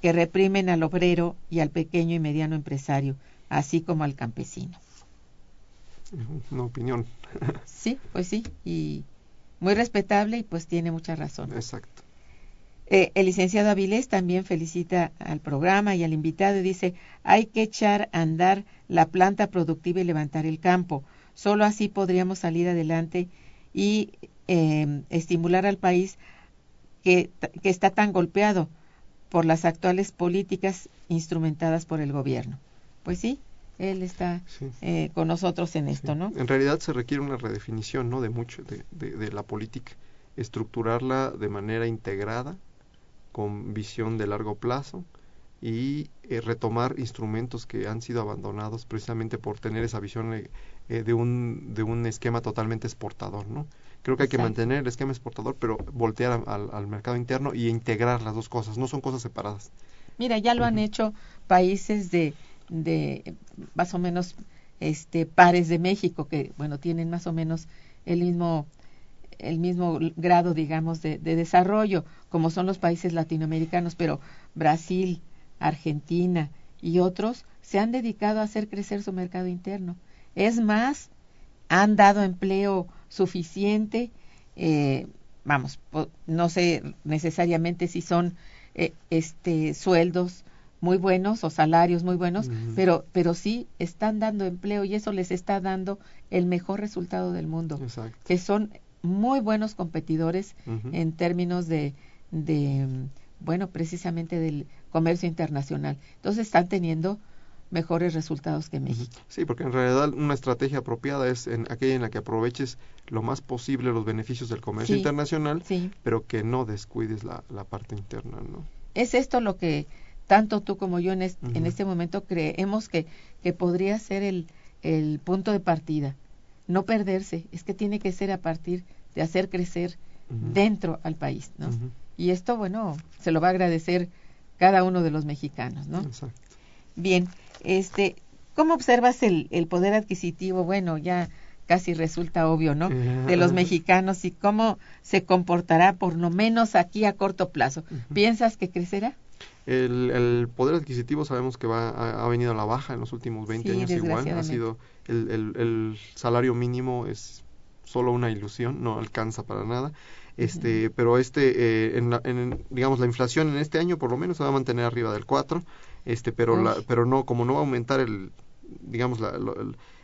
que reprimen al obrero y al pequeño y mediano empresario, así como al campesino. Una opinión. Sí, pues sí, y muy respetable y pues tiene mucha razón. Exacto. Eh, el licenciado Avilés también felicita al programa y al invitado y dice, hay que echar a andar la planta productiva y levantar el campo. Solo así podríamos salir adelante y eh, estimular al país que, que está tan golpeado por las actuales políticas instrumentadas por el gobierno. Pues sí, él está Sí. eh, con nosotros en esto, ¿no? En realidad se requiere una redefinición, ¿no? De mucho, de, de, de la política. estructurarla de manera integrada, con visión de largo plazo y eh, retomar instrumentos que han sido abandonados precisamente por tener esa visión eh, eh, de, un, de un esquema totalmente exportador, ¿no? Creo que hay que mantener el esquema exportador, pero voltear al, al mercado interno y integrar las dos cosas, no son cosas separadas. Mira, ya lo han hecho países de, de más o menos este pares de México que bueno tienen más o menos el mismo el mismo grado digamos de, de desarrollo como son los países latinoamericanos pero Brasil Argentina y otros se han dedicado a hacer crecer su mercado interno es más han dado empleo suficiente eh, vamos no sé necesariamente si son eh, este sueldos muy buenos o salarios muy buenos, pero pero sí están dando empleo y eso les está dando el mejor resultado del mundo, Exacto. que son muy buenos competidores en términos de de bueno, precisamente del comercio internacional. Entonces están teniendo mejores resultados que México. Sí, porque en realidad una estrategia apropiada es en aquella en la que aproveches lo más posible los beneficios del comercio Sí. internacional, Sí. pero que no descuides la, la parte interna, ¿no? Es esto lo que tanto tú como yo en, es- en este momento creemos que, que podría ser el, el punto de partida. No perderse, es que tiene que ser a partir de hacer crecer dentro al país, ¿no? Y esto, bueno, se lo va a agradecer cada uno de los mexicanos, ¿no? Exacto. Bien, este, ¿cómo observas el, el poder adquisitivo? Bueno, ya casi resulta obvio, ¿no? De los mexicanos y cómo se comportará por lo menos aquí a corto plazo. ¿Piensas que crecerá? El, el poder adquisitivo sabemos que va, ha, ha venido a la baja en los últimos 20 Sí, años igual. Ha sido el, el, el salario mínimo es solo una ilusión, no alcanza para nada. Este, pero este, eh, en la- en, digamos, la inflación en este año por lo menos se va a mantener arriba del 4, este, pero, la, pero no, como no va a aumentar el, digamos, la,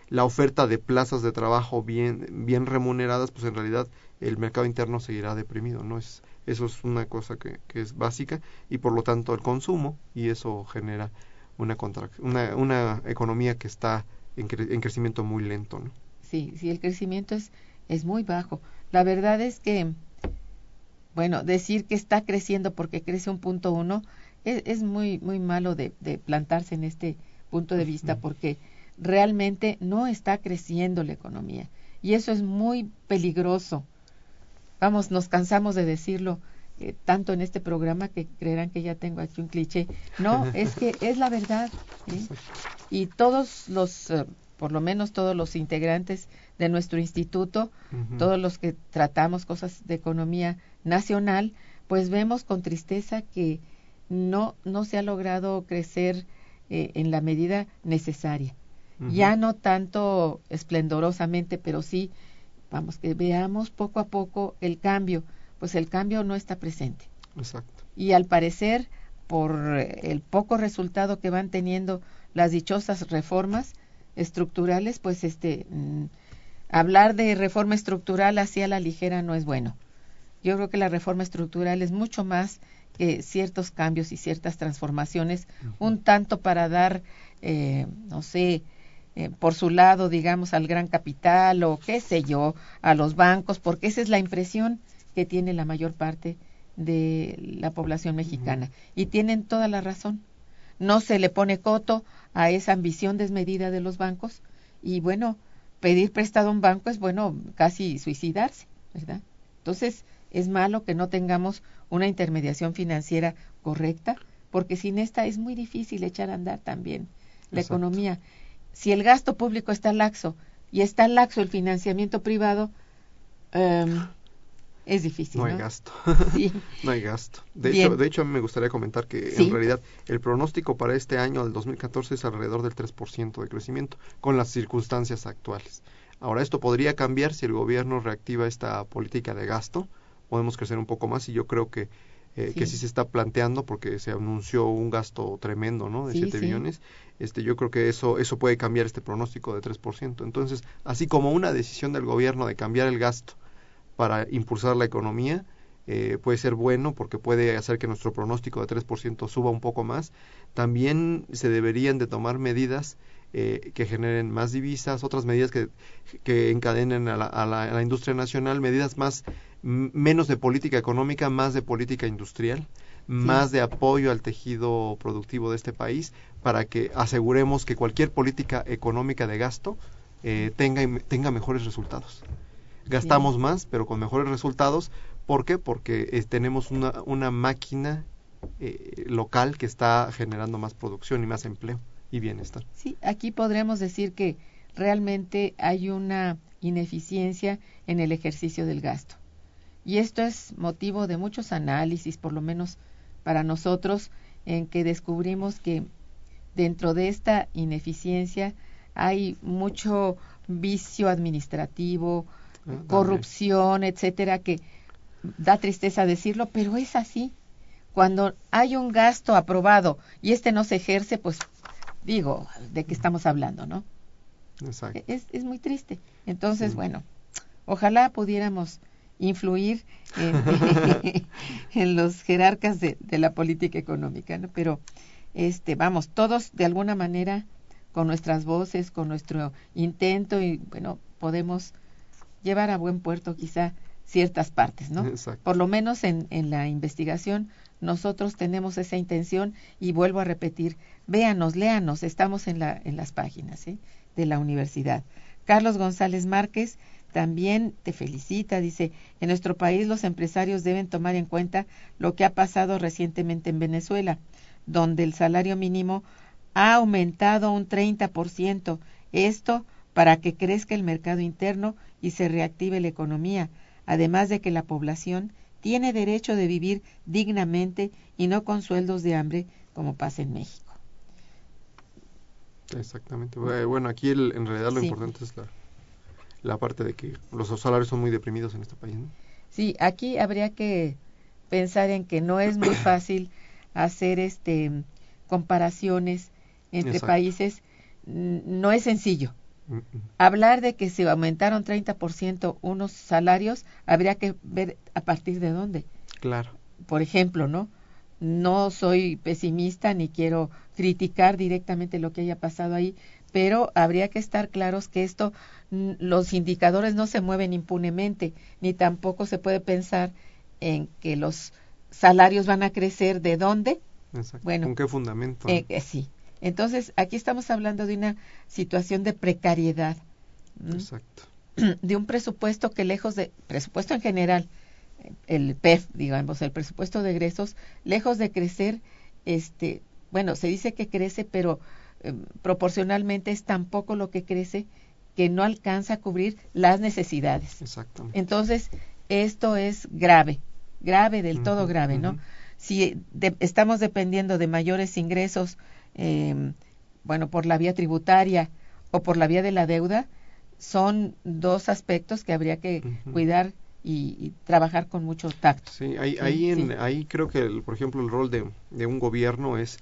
la oferta de plazas de trabajo bien, bien remuneradas, pues en realidad el mercado interno seguirá deprimido, ¿no? Es, eso es una cosa que, que es básica y por lo tanto el consumo y eso genera una, una, una economía que está en, cre- en crecimiento muy lento, ¿no? Sí, sí, el crecimiento es, es muy bajo. La verdad es que, bueno, decir que está creciendo porque crece un punto uno es, es muy, muy malo de, de plantarse en este punto de vista porque realmente no está creciendo la economía y eso es muy peligroso. Vamos, nos cansamos de decirlo eh, tanto en este programa que creerán que ya tengo aquí un cliché. No, [laughs] es que es la verdad. ¿eh? Y todos los, eh, por lo menos todos los integrantes de nuestro instituto, todos los que tratamos cosas de economía nacional, pues vemos con tristeza que no, no se ha logrado crecer en la medida necesaria. Ya no tanto esplendorosamente, pero sí, vamos, que veamos poco a poco el cambio, pues el cambio no está presente. Exacto. Y al parecer, por el poco resultado que van teniendo las dichosas reformas estructurales, pues este mm, hablar de reforma estructural así a la ligera no es bueno. Yo creo que la reforma estructural es mucho más que ciertos cambios y ciertas transformaciones, un tanto para dar, eh, no sé, eh, por su lado, digamos, al gran capital o qué sé yo, a los bancos, porque esa es la impresión que tiene la mayor parte de la población mexicana. Y tienen toda la razón. No se le pone coto a esa ambición desmedida de los bancos y bueno, pedir prestado a un banco es bueno, casi suicidarse, ¿verdad? Entonces, es malo que no tengamos una intermediación financiera correcta, porque sin esta es muy difícil echar a andar también la Exacto. economía. Si el gasto público está laxo y está laxo el financiamiento privado, em, es difícil. No hay gasto. [laughs] Sí. [laughs] No hay gasto. De Bien. hecho, de hecho, me gustaría comentar que Sí. en realidad el pronóstico para este año, del 2014, es alrededor del 3% de crecimiento, con las circunstancias actuales. Ahora, esto podría cambiar si el gobierno reactiva esta política de gasto. Podemos crecer un poco más y yo creo que, eh, que Sí. sí se está planteando porque se anunció un gasto tremendo, ¿no? De Sí, 7 sí. billones. Este, yo creo que eso, eso puede cambiar este pronóstico de 3%. Entonces, así como una decisión del gobierno de cambiar el gasto para impulsar la economía, eh, puede ser bueno porque puede hacer que nuestro pronóstico de 3% suba un poco más. También se deberían de tomar medidas eh, que generen más divisas, otras medidas que, que encadenen a la, a la- a la industria nacional, medidas más menos de política económica, más de política industrial, más de apoyo al tejido productivo de este país para que aseguremos que cualquier política económica de gasto eh, tenga, tenga mejores resultados. Gastamos más, pero con mejores resultados. ¿Por qué? Porque eh, tenemos una, una máquina eh, local que está generando más producción y más empleo y bienestar. Sí, aquí podremos decir que realmente hay una ineficiencia en el ejercicio del gasto. Y esto es motivo de muchos análisis, por lo menos para nosotros, en que descubrimos que dentro de esta ineficiencia hay mucho vicio administrativo, ah, corrupción, etcétera, que da tristeza decirlo, pero es así. Cuando hay un gasto aprobado y este no se ejerce, pues digo, ¿de qué estamos hablando, no? Exacto. Es, es muy triste. Entonces, bueno, ojalá pudiéramos influir en, [laughs] [laughs] en los jerarcas de, de, la política económica, ¿no? Pero, este, vamos, todos de alguna manera, con nuestras voces, con nuestro intento, y bueno, podemos llevar a buen puerto quizá ciertas partes, ¿no? Exacto. Por lo menos en, en la investigación nosotros tenemos esa intención y vuelvo a repetir, véanos, léanos, estamos en, la, en las páginas de la universidad. Carlos González Márquez también te felicita, dice, en nuestro país los empresarios deben tomar en cuenta lo que ha pasado recientemente en Venezuela, donde el salario mínimo ha aumentado un 30%. Esto para que crezca el mercado interno y se reactive la economía, además de que la población tiene derecho de vivir dignamente y no con sueldos de hambre como pasa en México. Exactamente. Bueno, aquí el, en realidad lo sí. importante es la, la, parte de que los salarios son muy deprimidos en este país. ¿no? Sí, aquí habría que pensar en que no es muy [coughs] fácil hacer este comparaciones entre Exacto. países. No es sencillo. Hablar de que se aumentaron 30% unos salarios, habría que ver a partir de dónde. Claro. Por ejemplo, ¿no? No soy pesimista ni quiero criticar directamente lo que haya pasado ahí, pero habría que estar claros que esto, los indicadores no se mueven impunemente, ni tampoco se puede pensar en que los salarios van a crecer de dónde. Exacto. Bueno, ¿Con qué fundamento? Eh, eh, sí. Entonces, aquí estamos hablando de una situación de precariedad. Exacto. [clears throat] De un presupuesto que lejos de, presupuesto en general, el PEF, digamos, el presupuesto de egresos, lejos de crecer, este, bueno, se dice que crece, pero eh, proporcionalmente es tan poco lo que crece que no alcanza a cubrir las necesidades. Exactamente. Entonces, esto es grave, grave, del uh -huh, todo grave, ¿no? Uh -huh. Si de, estamos dependiendo de mayores ingresos, eh, bueno, por la vía tributaria o por la vía de la deuda, son dos aspectos que habría que uh -huh. cuidar y, y, trabajar con mucho tacto. Sí, ahí, ahí, en, sí. ahí creo que, el, por ejemplo, el rol de, de un gobierno es,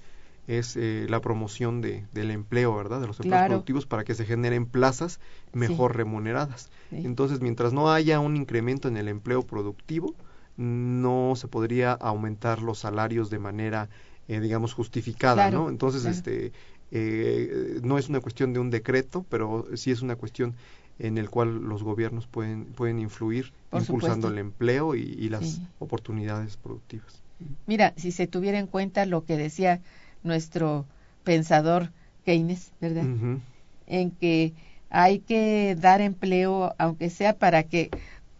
es eh, la promoción de, del empleo, ¿verdad? De los empleos claro. productivos para que se generen plazas mejor sí. remuneradas. Entonces, mientras no haya un incremento en el empleo productivo, no se podría aumentar los salarios de manera, eh, digamos, justificada, claro, ¿no? Entonces, claro. este, eh, no es una cuestión de un decreto, pero sí es una cuestión en el cual los gobiernos pueden, pueden influir Por impulsando supuesto. el empleo y, y las sí. oportunidades productivas. Mira, si se tuviera en cuenta lo que decía nuestro pensador Keynes, ¿verdad? Uh -huh. En que hay que dar empleo, aunque sea para que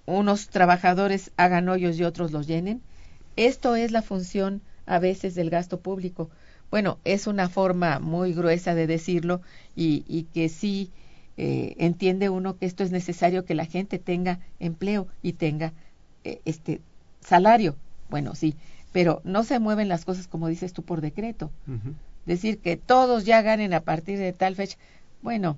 unos trabajadores hagan hoyos y otros los llenen. Esto es la función a veces del gasto público. Bueno, es una forma muy gruesa de decirlo y, y que sí eh, entiende uno que esto es necesario que la gente tenga empleo y tenga eh, este salario. Bueno, sí, pero no se mueven las cosas como dices tú por decreto. Uh -huh. Decir que todos ya ganen a partir de tal fecha. Bueno,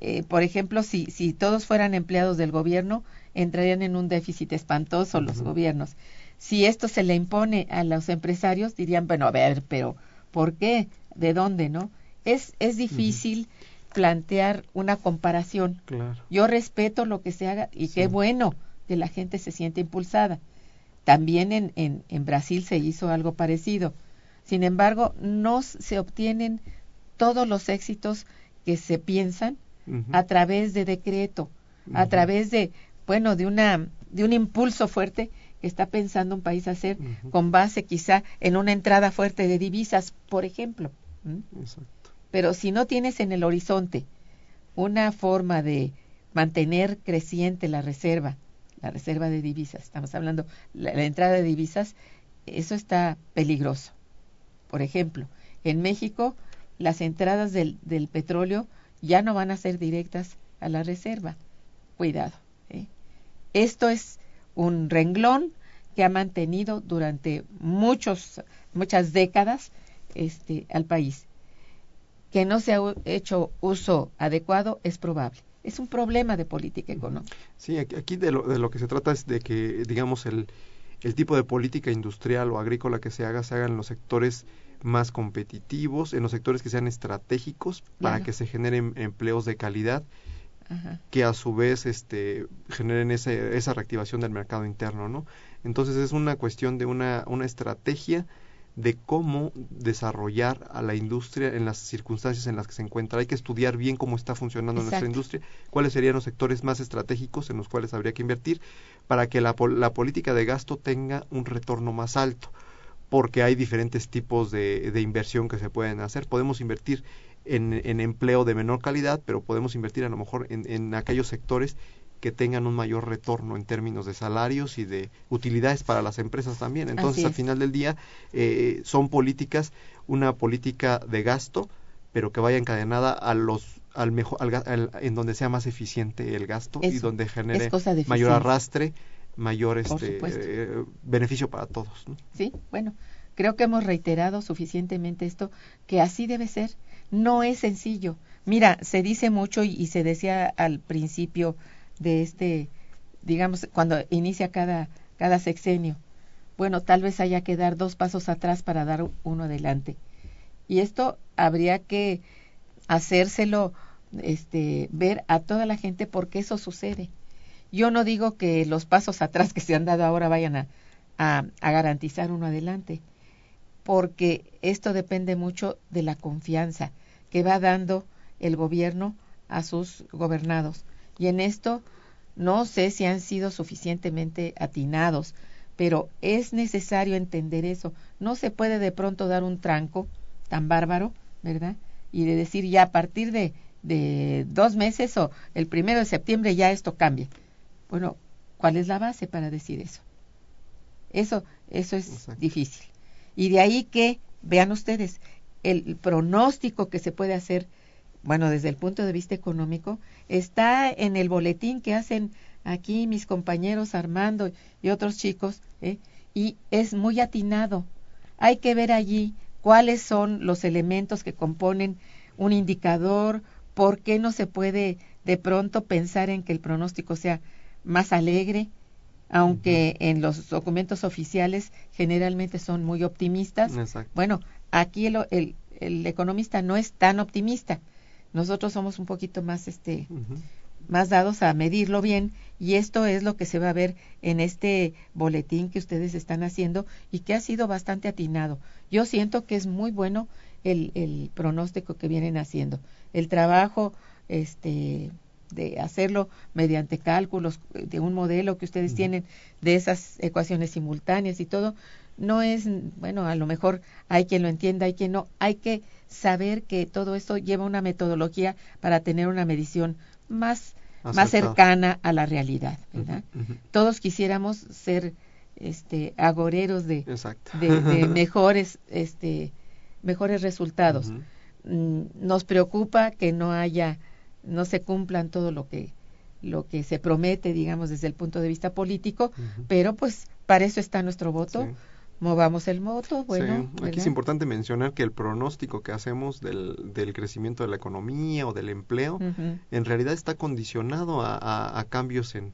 eh, por ejemplo, si, si todos fueran empleados del gobierno, entrarían en un déficit espantoso uh -huh. los gobiernos. Si esto se le impone a los empresarios, dirían, bueno, a ver, pero ¿por qué? ¿De dónde, no? Es, es difícil. Uh -huh plantear una comparación. Claro. Yo respeto lo que se haga y sí. qué bueno que la gente se siente impulsada. También en, en, en, Brasil se hizo algo parecido. Sin embargo, no se obtienen todos los éxitos que se piensan uh -huh. a través de decreto, uh -huh. a través de bueno, de una de un impulso fuerte que está pensando un país hacer con base quizá en una entrada fuerte de divisas, por ejemplo. Exacto. Pero si no tienes en el horizonte una forma de mantener creciente la reserva, la reserva de divisas, estamos hablando, la, la entrada de divisas, eso está peligroso. Por ejemplo, en México las entradas del, petróleo ya no van a ser directas a la reserva. Cuidado. ¿eh? Esto es un renglón que ha mantenido durante muchos, muchas décadas este, al país. Que no se ha hecho uso adecuado es probable. Es un problema de política económica. Sí, aquí de lo, de lo que se trata es de que, digamos, el, el tipo de política industrial o agrícola que se haga se haga en los sectores más competitivos, en los sectores que sean estratégicos para que se generen empleos de calidad que a su vez este, generen ese, esa reactivación del mercado interno, ¿no? Entonces es una cuestión de una, una estrategia de cómo desarrollar a la industria en las circunstancias en las que se encuentra. Hay que estudiar bien cómo está funcionando nuestra industria, cuáles serían los sectores más estratégicos en los cuales habría que invertir para que la, la política de gasto tenga un retorno más alto porque hay diferentes tipos de, de, inversión que se pueden hacer. Podemos invertir en, en, empleo de menor calidad, pero podemos invertir a lo mejor en, en, aquellos sectores que tengan un mayor retorno en términos de salarios y de utilidades para las empresas también. Entonces, al final del día, eh, son políticas, una política de gasto, pero que vaya encadenada a los al mejor al, en donde sea más eficiente el gasto y donde genere mayor arrastre mayor este eh, beneficio para todos. Sí, bueno, creo que hemos reiterado suficientemente esto, que así debe ser. No es sencillo. Mira, se dice mucho y, se decía al principio de este, digamos, cuando inicia cada, cada sexenio. Bueno, tal vez haya que dar dos pasos atrás para dar uno adelante. Y esto habría que hacérselo este, ver a toda la gente porque eso sucede. Yo no digo que los pasos atrás que se han dado ahora vayan a, a, garantizar uno adelante, porque esto depende mucho de la confianza que va dando el gobierno a sus gobernados. Y en esto no sé si han sido suficientemente atinados, pero es necesario entender eso. No se puede de pronto dar un tranco tan bárbaro, ¿verdad? Y de decir ya a partir de, de dos meses o el primero de septiembre ya esto cambie. Bueno, ¿cuál es la base para decir eso? Eso, eso es difícil. Y de ahí que, vean ustedes, el pronóstico que se puede hacer, bueno, desde el punto de vista económico, está en el boletín que hacen aquí mis compañeros Armando y otros chicos, ¿eh? y es muy atinado. Hay que ver allí cuáles son los elementos que componen un indicador, por qué no se puede de pronto pensar en que el pronóstico sea más alegre, aunque en los documentos oficiales generalmente son muy optimistas. Bueno, aquí el, el, el, economista no es tan optimista. Nosotros somos un poquito más, este, más dados a medirlo bien y esto es lo que se va a ver en este boletín que ustedes están haciendo y que ha sido bastante atinado. Yo siento que es muy bueno el, el pronóstico que vienen haciendo. El trabajo, este, de hacerlo mediante cálculos de un modelo que ustedes tienen de esas ecuaciones simultáneas y todo, no es, bueno, a lo mejor hay quien lo entienda, hay quien no, hay que saber que todo esto lleva una metodología para tener una medición más, más cercana a la realidad, ¿verdad? Todos quisiéramos ser este agoreros de, de, [laughs] mejores este mejores resultados. Mm, nos preocupa que no haya no se cumplan todo lo que lo que se promete, digamos, desde el punto de vista político, pero pues para eso está nuestro voto. Movamos el voto, bueno. Aquí es importante mencionar que el pronóstico que hacemos del, del crecimiento de la economía o del empleo, en realidad está condicionado a, a, cambios en,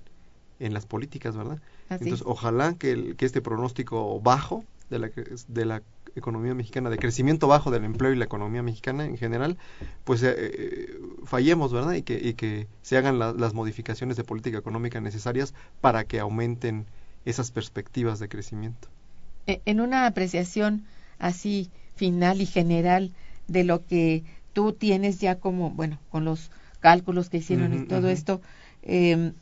en las políticas, ¿verdad? Entonces, ojalá que, el, que este pronóstico bajo de la, de la economía mexicana, de crecimiento bajo del empleo y la economía mexicana en general, pues eh, eh, fallemos, ¿verdad? Y que, y que se hagan las modificaciones de política económica necesarias para que aumenten esas perspectivas de crecimiento. E, en una apreciación así final y general de lo que tú tienes ya como, bueno, con los cálculos que hicieron y todo esto, eh,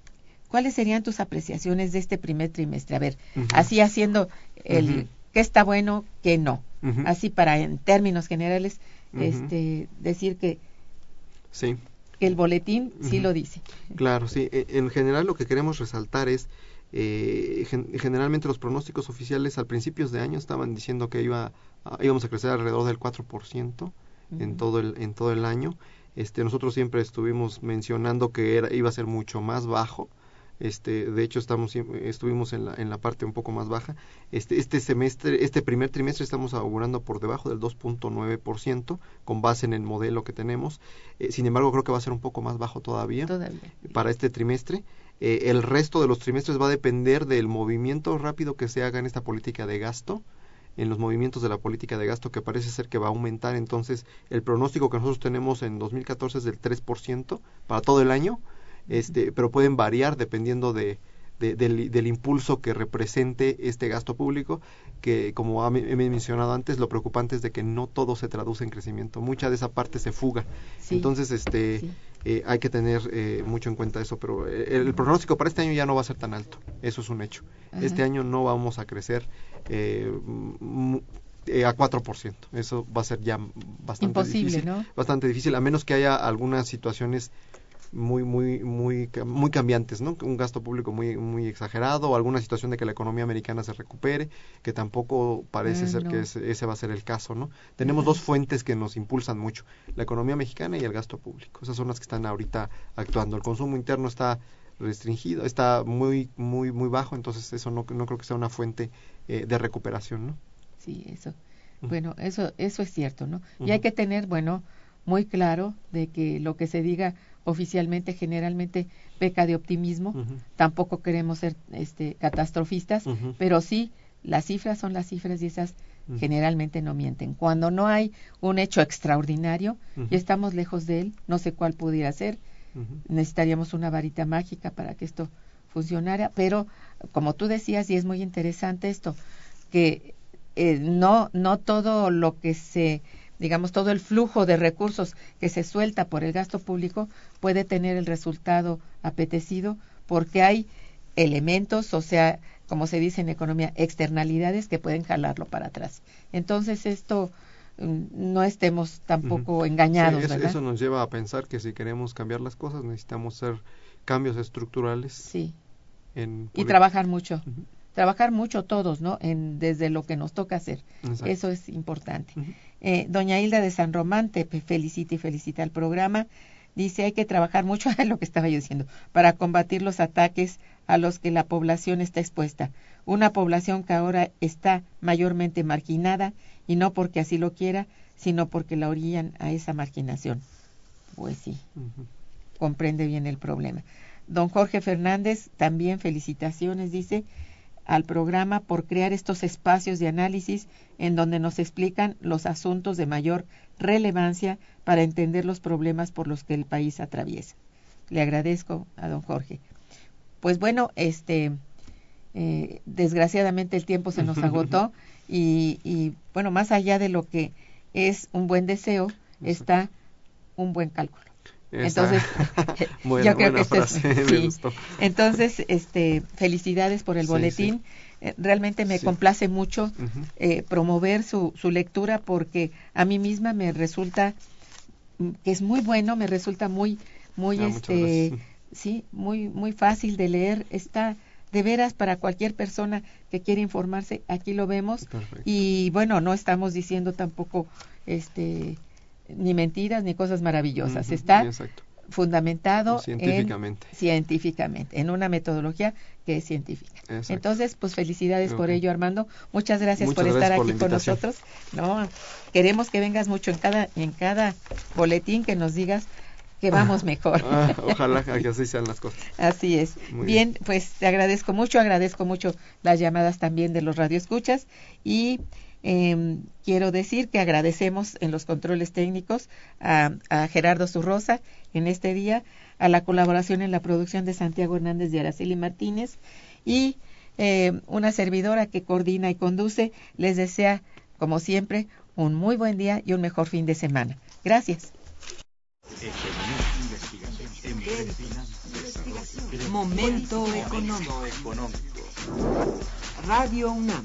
¿cuáles serían tus apreciaciones de este primer trimestre? A ver, así haciendo el qué está bueno, qué no. Así para en términos generales este decir que Sí. el boletín sí lo dice. Claro, sí. E- En general lo que queremos resaltar es, eh, gen- generalmente los pronósticos oficiales al principios de año estaban diciendo que iba a- íbamos a crecer alrededor del 4% en Ujú. todo el en todo el año. Este nosotros siempre estuvimos mencionando que era iba a ser mucho más bajo. Este, de hecho estamos estuvimos en la, en la parte un poco más baja. Este este semestre, este primer trimestre estamos augurando por debajo del 2.9% con base en el modelo que tenemos. Eh, sin embargo, creo que va a ser un poco más bajo todavía Todavía. para este trimestre. Eh, el resto de los trimestres va a depender del movimiento rápido que se haga en esta política de gasto, en los movimientos de la política de gasto que parece ser que va a aumentar. Entonces, el pronóstico que nosotros tenemos en 2014 es del 3% para todo el año, este, pero pueden variar dependiendo de, de- del, del impulso que represente este gasto público, que como he mencionado antes, lo preocupante es de que no todo se traduce en crecimiento, mucha de esa parte se fuga. Sí. Entonces, este, Sí. eh, hay que tener eh, mucho en cuenta eso, pero eh, el, pronóstico para este año ya no va a ser tan alto, eso es un hecho. Ajá. Este año no vamos a crecer eh, eh, a 4%, eso va a ser ya bastante Imposible, difícil, ¿no? bastante difícil, a menos que haya algunas situaciones muy muy muy muy cambiantes, ¿no? Un gasto público muy muy exagerado o alguna situación de que la economía americana se recupere, que tampoco parece Ah, ser no. que ese, ese va a ser el caso, ¿no? Tenemos dos fuentes que nos impulsan mucho, la economía mexicana y el gasto público. Esas son las que están ahorita actuando. El consumo interno está restringido, está muy muy muy bajo, entonces eso no no creo que sea una fuente eh, de recuperación, ¿no? Sí, eso. Bueno, eso eso es cierto, ¿no? Y hay que tener, bueno, muy claro de que lo que se diga oficialmente generalmente peca de optimismo. Tampoco queremos ser este catastrofistas, pero sí las cifras son las cifras y esas generalmente no mienten. Cuando no hay un hecho extraordinario y estamos lejos de él, no sé cuál pudiera ser, necesitaríamos una varita mágica para que esto funcionara, pero como tú decías, y es muy interesante esto, que eh, no, no todo lo que se, digamos, todo el flujo de recursos que se suelta por el gasto público puede tener el resultado apetecido, porque hay elementos, o sea, como se dice en economía, externalidades que pueden jalarlo para atrás. Entonces, esto mm, no estemos tampoco engañados, Sí, eso, ¿verdad? eso nos lleva a pensar que si queremos cambiar las cosas necesitamos hacer cambios estructurales Sí. en y trabajar mucho. Trabajar mucho todos, ¿no? En, desde lo que nos toca hacer. Exacto. Eso es importante. Eh, doña Hilda de San Román te fe- felicita y felicita al programa. Dice hay que trabajar mucho, es [laughs] lo que estaba yo diciendo, para combatir los ataques a los que la población está expuesta. Una población que ahora está mayormente marginada y no porque así lo quiera, sino porque la orillan a esa marginación. Pues sí, comprende bien el problema. Don Jorge Fernández, también felicitaciones, dice, al programa por crear estos espacios de análisis en donde nos explican los asuntos de mayor relevancia para entender los problemas por los que el país atraviesa. Le agradezco a don Jorge. Pues bueno, este, eh, desgraciadamente el tiempo se nos agotó [laughs] y, y bueno, más allá de lo que es un buen deseo, está un buen cálculo. Esa- Entonces, [laughs] [laughs] yo creo que esto es- [laughs] sí. Entonces, este, felicidades por el Sí, boletín. Eh, realmente me complace mucho eh, promover su, su lectura porque a mí misma me resulta mm, que es muy bueno, me resulta muy, muy, Ah, este, sí, muy, muy fácil de leer. Está de veras para cualquier persona que quiera informarse. Aquí lo vemos Perfecto. y bueno, no estamos diciendo tampoco, este, ni mentiras ni cosas maravillosas. Está exacto. fundamentado Científicamente. en científicamente, en una metodología que es científica. Exacto. Entonces, pues felicidades por ello, Armando. Muchas gracias Muchas por gracias estar por aquí con nosotros. No, queremos que vengas mucho en cada en cada boletín que nos digas que vamos mejor. Ah, [laughs] ojalá que así sean las cosas. Así es. Muy bien, pues te agradezco mucho, agradezco mucho las llamadas también de los radioescuchas y eh, quiero decir que agradecemos en los controles técnicos a, a Gerardo Zurrosa en este día, a la colaboración en la producción de Santiago Hernández de Araceli Martínez y eh, una servidora que coordina y conduce les desea, como siempre, un muy buen día y un mejor fin de semana. Gracias. Finanzas, Momento económico. Radio UNAM